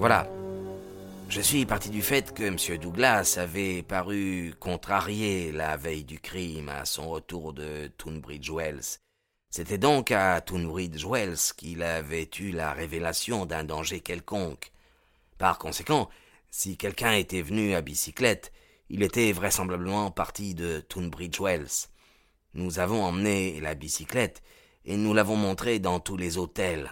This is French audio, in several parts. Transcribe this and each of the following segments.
Voilà. Je suis parti du fait que M. Douglas avait paru contrarié la veille du crime à son retour de Tunbridge Wells. C'était donc à Tunbridge Wells qu'il avait eu la révélation d'un danger quelconque. Par conséquent, si quelqu'un était venu à bicyclette, il était vraisemblablement parti de Tunbridge Wells. Nous avons emmené la bicyclette et nous l'avons montrée dans tous les hôtels.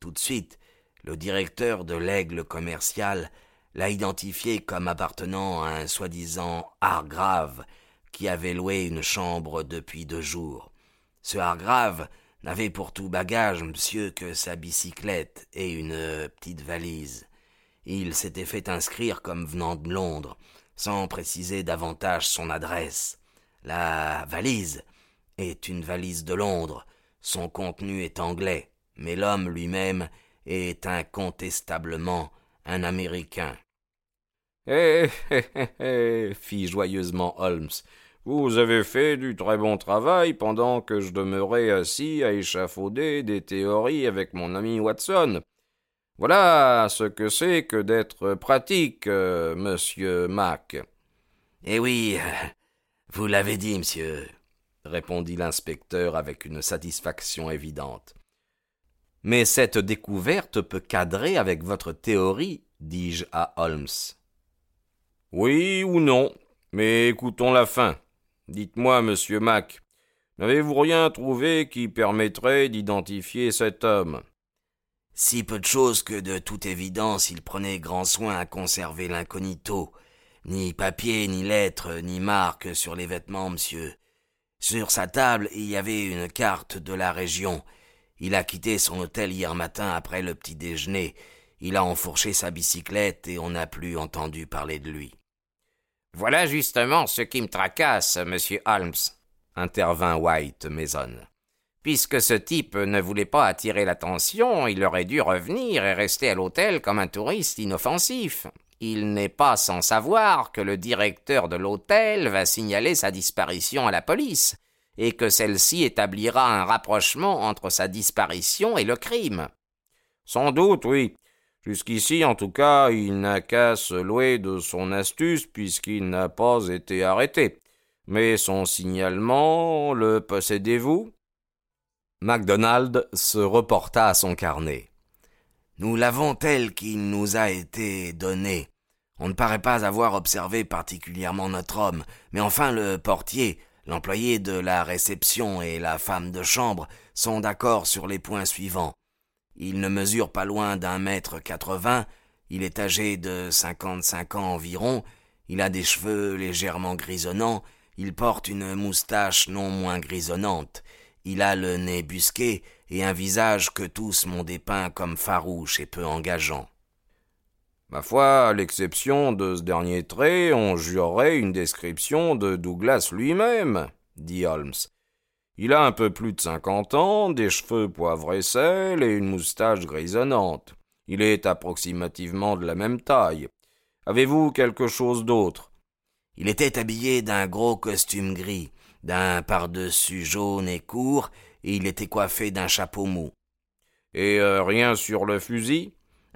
Tout de suite, le directeur de l'Aigle commercial l'a identifié comme appartenant à un soi-disant Hargrave qui avait loué une chambre depuis deux jours. Ce Hargrave n'avait pour tout bagage, monsieur, que sa bicyclette et une petite valise. Il s'était fait inscrire comme venant de Londres, sans préciser davantage son adresse. La valise est une valise de Londres, son contenu est anglais, mais l'homme lui-même est incontestablement un Américain. Eh, eh, eh, eh, fit joyeusement Holmes. Vous avez fait du très bon travail pendant que je demeurais assis à échafauder des théories avec mon ami Watson. Voilà ce que c'est que d'être pratique, euh, monsieur Mac. Eh oui, vous l'avez dit, monsieur, répondit l'inspecteur avec une satisfaction évidente. Mais cette découverte peut cadrer avec votre théorie, dis-je à Holmes. Oui ou non, mais écoutons la fin. Dites-moi, monsieur Mac, n'avez-vous rien trouvé qui permettrait d'identifier cet homme? Si peu de choses que de toute évidence il prenait grand soin à conserver l'incognito. Ni papier, ni lettres, ni marque sur les vêtements, monsieur. Sur sa table, il y avait une carte de la région, il a quitté son hôtel hier matin après le petit déjeuner. Il a enfourché sa bicyclette et on n'a plus entendu parler de lui. Voilà justement ce qui me tracasse, monsieur Holmes, intervint White Mason. Puisque ce type ne voulait pas attirer l'attention, il aurait dû revenir et rester à l'hôtel comme un touriste inoffensif. Il n'est pas sans savoir que le directeur de l'hôtel va signaler sa disparition à la police, et que celle-ci établira un rapprochement entre sa disparition et le crime. Sans doute, oui. Jusqu'ici, en tout cas, il n'a qu'à se louer de son astuce puisqu'il n'a pas été arrêté. Mais son signalement, le possédez-vous? MacDonald se reporta à son carnet. Nous l'avons tel qu'il nous a été donné. On ne paraît pas avoir observé particulièrement notre homme, mais enfin le portier, L'employé de la réception et la femme de chambre sont d'accord sur les points suivants. Il ne mesure pas loin d'un mètre quatre-vingts, il est âgé de cinquante-cinq ans environ, il a des cheveux légèrement grisonnants, il porte une moustache non moins grisonnante, il a le nez busqué et un visage que tous m'ont dépeint comme farouche et peu engageant. Ma foi, à l'exception de ce dernier trait, on jurerait une description de Douglas lui-même, dit Holmes. Il a un peu plus de cinquante ans, des cheveux poivre et sel et une moustache grisonnante. Il est approximativement de la même taille. Avez-vous quelque chose d'autre? Il était habillé d'un gros costume gris, d'un pardessus jaune et court, et il était coiffé d'un chapeau mou. Et euh, rien sur le fusil?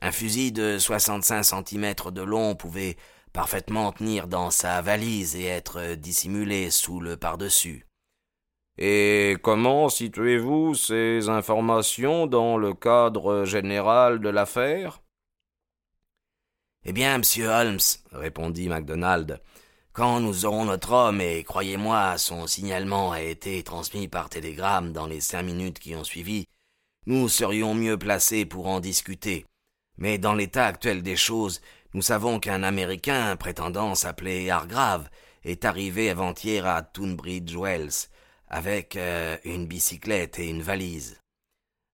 Un fusil de soixante-cinq centimètres de long pouvait parfaitement tenir dans sa valise et être dissimulé sous le par-dessus. Et comment situez-vous ces informations dans le cadre général de l'affaire? Eh bien, monsieur Holmes, répondit MacDonald, quand nous aurons notre homme, et croyez-moi, son signalement a été transmis par télégramme dans les cinq minutes qui ont suivi, nous serions mieux placés pour en discuter. Mais dans l'état actuel des choses, nous savons qu'un Américain prétendant s'appeler Hargrave est arrivé avant-hier à Tunbridge Wells avec euh, une bicyclette et une valise.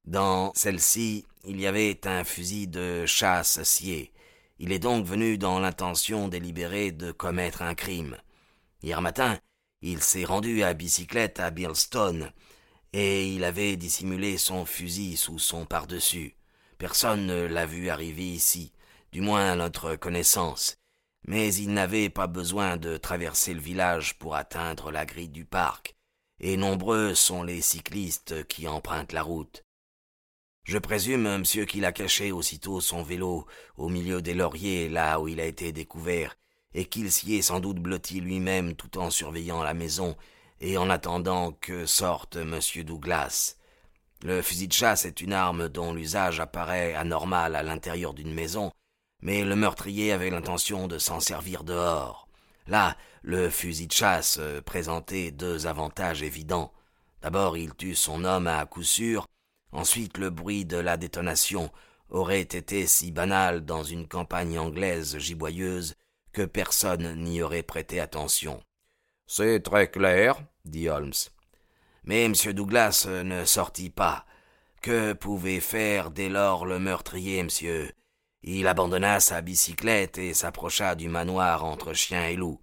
Dans celle-ci, il y avait un fusil de chasse scié. Il est donc venu dans l'intention délibérée de commettre un crime. Hier matin, il s'est rendu à bicyclette à Birlstone, et il avait dissimulé son fusil sous son par-dessus. Personne ne l'a vu arriver ici, du moins à notre connaissance, mais il n'avait pas besoin de traverser le village pour atteindre la grille du parc, et nombreux sont les cyclistes qui empruntent la route. Je présume, monsieur, qu'il a caché aussitôt son vélo au milieu des lauriers, là où il a été découvert, et qu'il s'y est sans doute blotti lui-même tout en surveillant la maison et en attendant que sorte monsieur Douglas. Le fusil de chasse est une arme dont l'usage apparaît anormal à l'intérieur d'une maison, mais le meurtrier avait l'intention de s'en servir dehors. Là, le fusil de chasse présentait deux avantages évidents. D'abord, il tue son homme à coup sûr, Ensuite, le bruit de la détonation aurait été si banal dans une campagne anglaise giboyeuse que personne n'y aurait prêté attention. C'est très clair, dit Holmes. Mais M. Douglas ne sortit pas. Que pouvait faire dès lors le meurtrier, monsieur? Il abandonna sa bicyclette et s'approcha du manoir entre chien et loup.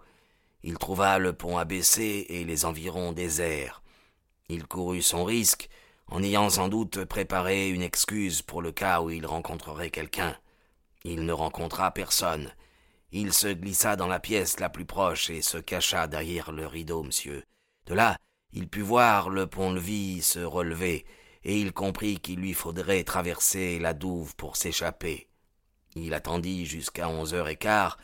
Il trouva le pont abaissé et les environs déserts. Il courut son risque en ayant sans doute préparé une excuse pour le cas où il rencontrerait quelqu'un. Il ne rencontra personne. Il se glissa dans la pièce la plus proche et se cacha derrière le rideau, monsieur. De là, il put voir le pont-levis se relever, et il comprit qu'il lui faudrait traverser la douve pour s'échapper. Il attendit jusqu'à onze heures et quart.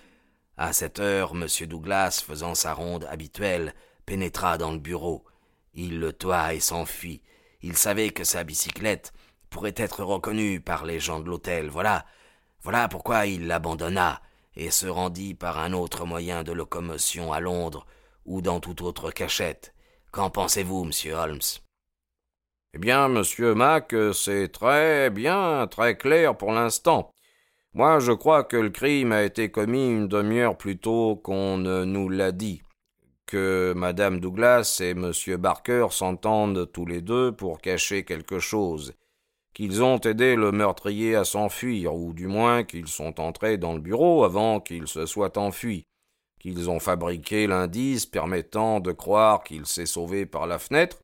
À cette heure, M. Douglas, faisant sa ronde habituelle, pénétra dans le bureau. Il le toit et s'enfuit. Il savait que sa bicyclette pourrait être reconnue par les gens de l'hôtel. Voilà. Voilà pourquoi il l'abandonna et se rendit par un autre moyen de locomotion à Londres ou dans toute autre cachette. Qu'en pensez-vous, monsieur Holmes? Eh bien, monsieur Mac, c'est très bien, très clair pour l'instant. Moi, je crois que le crime a été commis une demi-heure plus tôt qu'on ne nous l'a dit. Que madame Douglas et monsieur Barker s'entendent tous les deux pour cacher quelque chose, qu'ils ont aidé le meurtrier à s'enfuir, ou du moins qu'ils sont entrés dans le bureau avant qu'il se soit enfui, qu'ils ont fabriqué l'indice permettant de croire qu'il s'est sauvé par la fenêtre,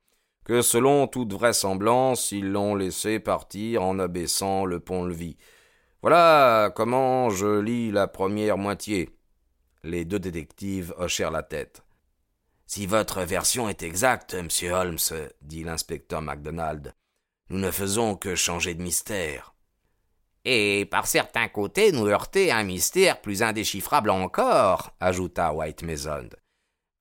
que selon toute vraisemblance ils l'ont laissé partir en abaissant le pont-levis. Voilà comment je lis la première moitié. Les deux détectives hochèrent la tête. Si votre version est exacte, monsieur Holmes, dit l'inspecteur MacDonald, nous ne faisons que changer de mystère. Et par certains côtés, nous heurter un mystère plus indéchiffrable encore, ajouta White Mason.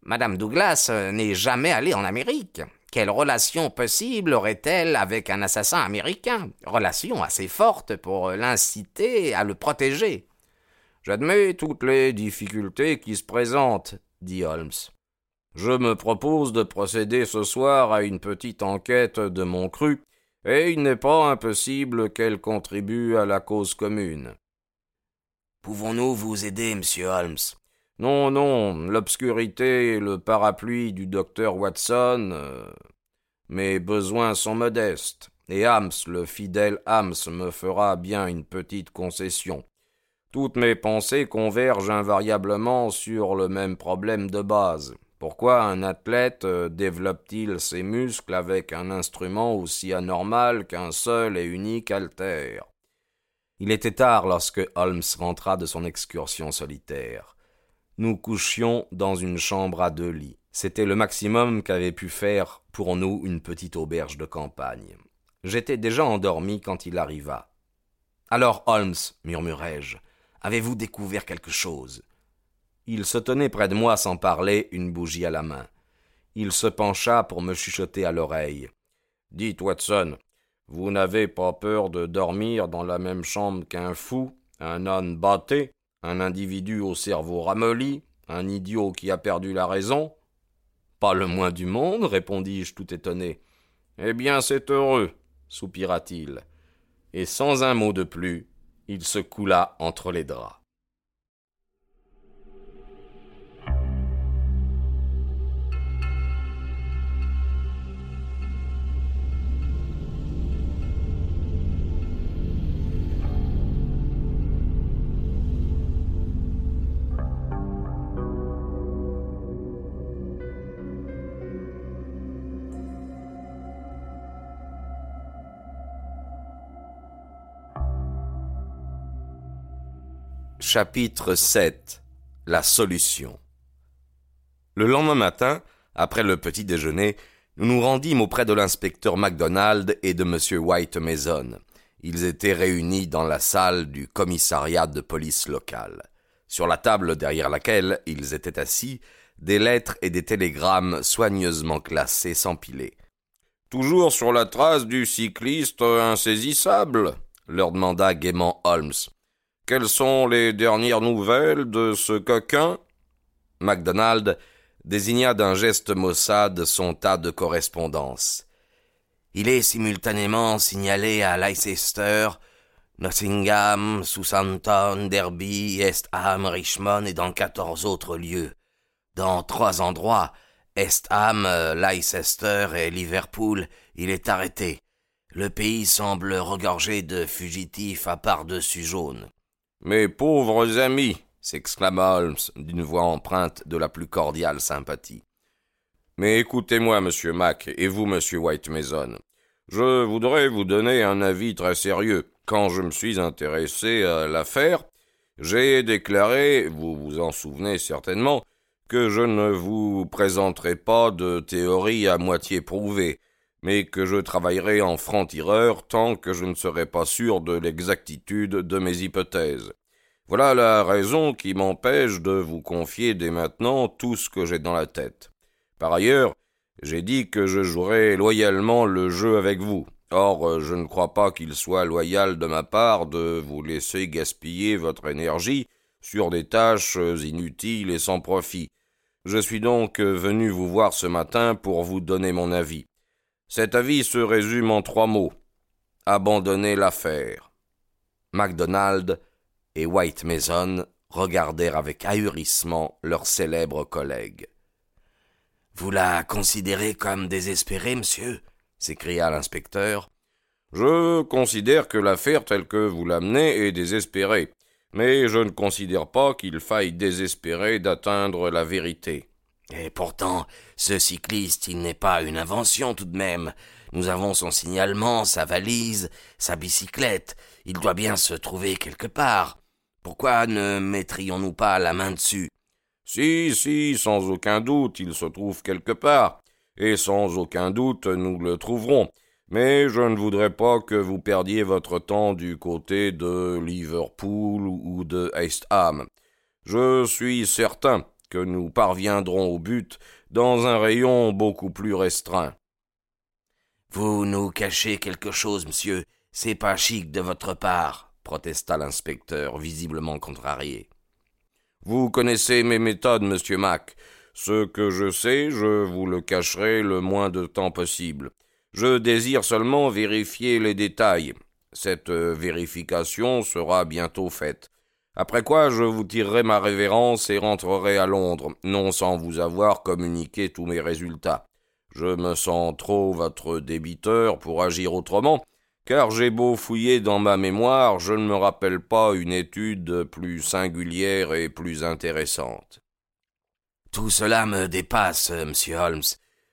Madame Douglas n'est jamais allée en Amérique. Quelle relation possible aurait-elle avec un assassin américain? Relation assez forte pour l'inciter à le protéger. J'admets toutes les difficultés qui se présentent, dit Holmes. Je me propose de procéder ce soir à une petite enquête de mon cru, et il n'est pas impossible qu'elle contribue à la cause commune. Pouvons-nous vous aider, monsieur Holmes? Non, non, l'obscurité et le parapluie du docteur Watson. Euh, mes besoins sont modestes, et Hams, le fidèle Hams, me fera bien une petite concession. Toutes mes pensées convergent invariablement sur le même problème de base, pourquoi un athlète euh, développe-t-il ses muscles avec un instrument aussi anormal qu'un seul et unique haltère? Il était tard lorsque Holmes rentra de son excursion solitaire. Nous couchions dans une chambre à deux lits. C'était le maximum qu'avait pu faire pour nous une petite auberge de campagne. J'étais déjà endormi quand il arriva. Alors, Holmes, murmurai-je, avez-vous découvert quelque chose? Il se tenait près de moi sans parler, une bougie à la main. Il se pencha pour me chuchoter à l'oreille. Dites, Watson, vous n'avez pas peur de dormir dans la même chambre qu'un fou, un âne batté, un individu au cerveau ramolli, un idiot qui a perdu la raison Pas le moins du monde, répondis-je tout étonné. Eh bien, c'est heureux, soupira-t-il. Et sans un mot de plus, il se coula entre les draps. Chapitre 7 La solution Le lendemain matin, après le petit déjeuner, nous nous rendîmes auprès de l'inspecteur MacDonald et de M. White Mason. Ils étaient réunis dans la salle du commissariat de police local. Sur la table derrière laquelle ils étaient assis, des lettres et des télégrammes soigneusement classés s'empilaient. Toujours sur la trace du cycliste insaisissable leur demanda gaiement Holmes. Quelles sont les dernières nouvelles de ce coquin? MacDonald désigna d'un geste maussade son tas de correspondances. Il est simultanément signalé à Leicester, Nottingham, Southampton, Derby, East Ham, Richmond et dans quatorze autres lieux. Dans trois endroits, East Ham, Leicester et Liverpool, il est arrêté. Le pays semble regorger de fugitifs à part dessus jaune. Mes pauvres amis, s'exclama Holmes d'une voix empreinte de la plus cordiale sympathie. Mais écoutez-moi, monsieur Mac, et vous, monsieur White Mason. Je voudrais vous donner un avis très sérieux. Quand je me suis intéressé à l'affaire, j'ai déclaré, vous vous en souvenez certainement, que je ne vous présenterai pas de théorie à moitié prouvée, mais que je travaillerai en franc-tireur tant que je ne serai pas sûr de l'exactitude de mes hypothèses. Voilà la raison qui m'empêche de vous confier dès maintenant tout ce que j'ai dans la tête. Par ailleurs, j'ai dit que je jouerais loyalement le jeu avec vous. Or, je ne crois pas qu'il soit loyal de ma part de vous laisser gaspiller votre énergie sur des tâches inutiles et sans profit. Je suis donc venu vous voir ce matin pour vous donner mon avis. Cet avis se résume en trois mots. Abandonner l'affaire. MacDonald et White Mason regardèrent avec ahurissement leur célèbre collègue. Vous la considérez comme désespérée, monsieur? s'écria l'inspecteur. Je considère que l'affaire telle que vous l'amenez est désespérée, mais je ne considère pas qu'il faille désespérer d'atteindre la vérité. Et pourtant, ce cycliste, il n'est pas une invention tout de même. Nous avons son signalement, sa valise, sa bicyclette. Il doit bien se trouver quelque part. Pourquoi ne mettrions-nous pas la main dessus? Si, si, sans aucun doute, il se trouve quelque part, et sans aucun doute nous le trouverons. Mais je ne voudrais pas que vous perdiez votre temps du côté de Liverpool ou de East Ham. Je suis certain que nous parviendrons au but dans un rayon beaucoup plus restreint. Vous nous cachez quelque chose, monsieur. C'est pas chic de votre part protesta l'inspecteur, visiblement contrarié. Vous connaissez mes méthodes, monsieur Mac. Ce que je sais, je vous le cacherai le moins de temps possible. Je désire seulement vérifier les détails. Cette vérification sera bientôt faite. Après quoi je vous tirerai ma révérence et rentrerai à Londres, non sans vous avoir communiqué tous mes résultats. Je me sens trop votre débiteur pour agir autrement, car j'ai beau fouiller dans ma mémoire, je ne me rappelle pas une étude plus singulière et plus intéressante. Tout cela me dépasse, monsieur Holmes.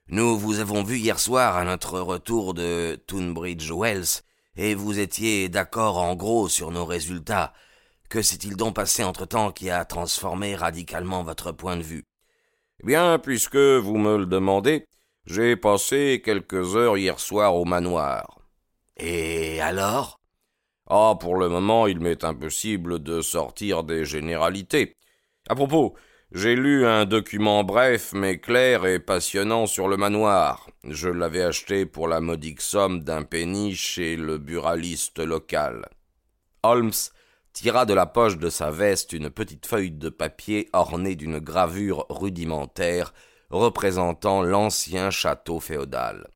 Nous vous avons vu hier soir à notre retour de Tunbridge Wells, et vous étiez d'accord en gros sur nos résultats. Que s'est-il donc passé entre-temps qui a transformé radicalement votre point de vue? Eh Bien, puisque vous me le demandez, j'ai passé quelques heures hier soir au manoir. Et alors? Ah, pour le moment, il m'est impossible de sortir des généralités. À propos, j'ai lu un document bref mais clair et passionnant sur le manoir. Je l'avais acheté pour la modique somme d'un penny chez le buraliste local. Holmes tira de la poche de sa veste une petite feuille de papier ornée d'une gravure rudimentaire représentant l'ancien château féodal.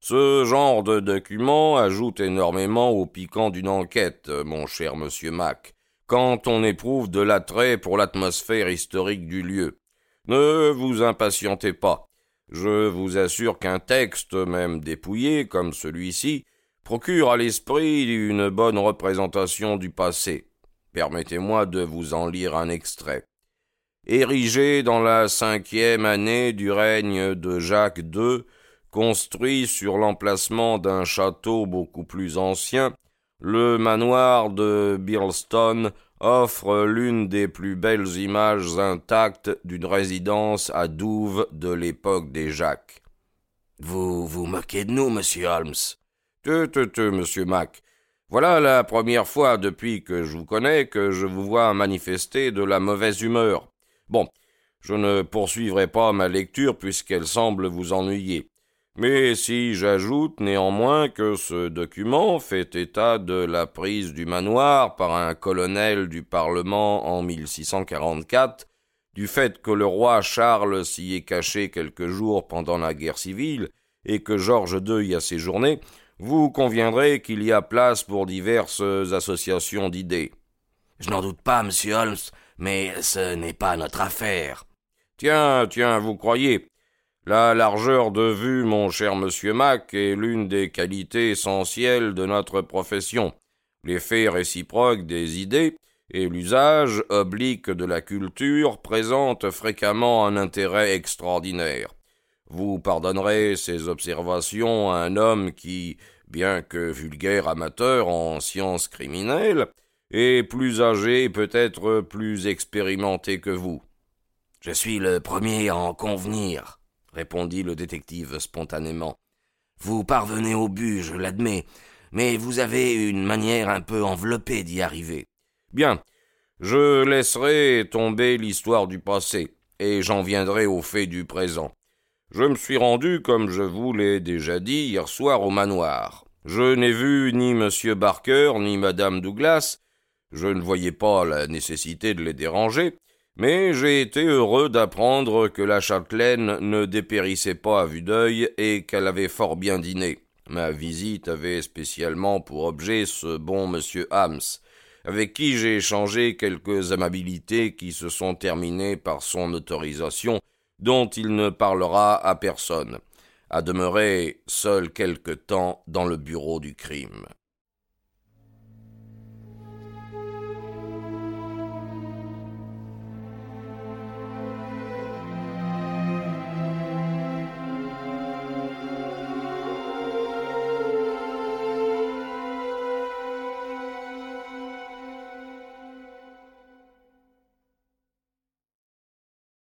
Ce genre de document ajoute énormément au piquant d'une enquête, mon cher monsieur Mac, quand on éprouve de l'attrait pour l'atmosphère historique du lieu. Ne vous impatientez pas. Je vous assure qu'un texte, même dépouillé comme celui-ci, procure à l'esprit une bonne représentation du passé. Permettez-moi de vous en lire un extrait. Érigé dans la cinquième année du règne de Jacques II, Construit sur l'emplacement d'un château beaucoup plus ancien, le manoir de Birlstone offre l'une des plus belles images intactes d'une résidence à Douve de l'époque des Jacques. Vous vous moquez de nous, monsieur Holmes? Te, te, te, monsieur Mac. Voilà la première fois depuis que je vous connais que je vous vois manifester de la mauvaise humeur. Bon, je ne poursuivrai pas ma lecture puisqu'elle semble vous ennuyer. Mais si j'ajoute néanmoins que ce document fait état de la prise du manoir par un colonel du Parlement en 1644, du fait que le roi Charles s'y est caché quelques jours pendant la guerre civile, et que Georges II y a séjourné, vous conviendrez qu'il y a place pour diverses associations d'idées. Je n'en doute pas, monsieur Holmes, mais ce n'est pas notre affaire. Tiens, tiens, vous croyez. La largeur de vue, mon cher monsieur Mac, est l'une des qualités essentielles de notre profession. L'effet réciproque des idées et l'usage oblique de la culture présentent fréquemment un intérêt extraordinaire. Vous pardonnerez ces observations à un homme qui, bien que vulgaire amateur en sciences criminelles, est plus âgé et peut-être plus expérimenté que vous. Je suis le premier à en convenir répondit le détective spontanément. Vous parvenez au but, je l'admets, mais vous avez une manière un peu enveloppée d'y arriver. Bien. Je laisserai tomber l'histoire du passé, et j'en viendrai au fait du présent. Je me suis rendu, comme je vous l'ai déjà dit, hier soir au manoir. Je n'ai vu ni M. Barker ni Mme Douglas. Je ne voyais pas la nécessité de les déranger, mais j'ai été heureux d'apprendre que la châtelaine ne dépérissait pas à vue d'œil et qu'elle avait fort bien dîné. Ma visite avait spécialement pour objet ce bon monsieur Hams, avec qui j'ai échangé quelques amabilités qui se sont terminées par son autorisation, dont il ne parlera à personne, à demeurer seul quelque temps dans le bureau du crime.